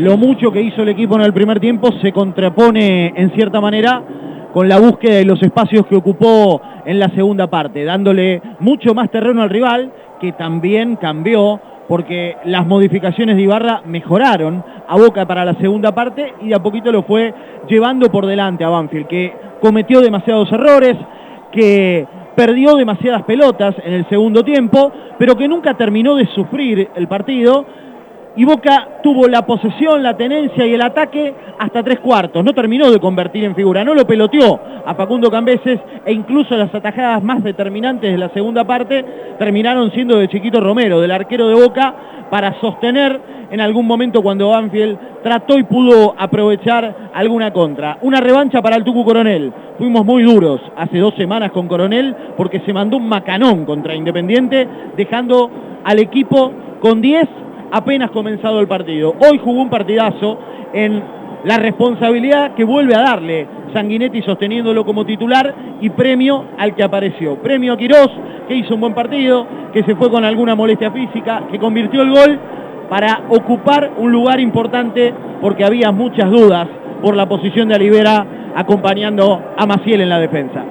lo mucho que hizo el equipo en el primer tiempo se contrapone en cierta manera con la búsqueda de los espacios que ocupó en la segunda parte, dándole mucho más terreno al rival, que también cambió porque las modificaciones de Ibarra mejoraron a Boca para la segunda parte y de a poquito lo fue llevando por delante a Banfield, que cometió demasiados errores, que perdió demasiadas pelotas en el segundo tiempo, pero que nunca terminó de sufrir el partido y Boca tuvo la posesión, la tenencia y el ataque hasta tres cuartos. No terminó de convertir en figura, no lo peloteó a Facundo Cambeses e incluso las atajadas más determinantes de la segunda parte terminaron siendo de Chiquito Romero, del arquero de Boca, para sostener en algún momento cuando Banfield trató y pudo aprovechar alguna contra. Una revancha para el Tucu Coronel. Fuimos muy duros hace dos semanas con Coronel porque se mandó un macanón contra Independiente, dejando al equipo con 10 apenas comenzado el partido. Hoy jugó un partidazo en la responsabilidad que vuelve a darle Sanguinetti sosteniéndolo como titular y premio al que apareció. Premio a Quirós, que hizo un buen partido, que se fue con alguna molestia física, que convirtió el gol para ocupar un lugar importante porque había muchas dudas por la posición de Alivera acompañando a Maciel en la defensa.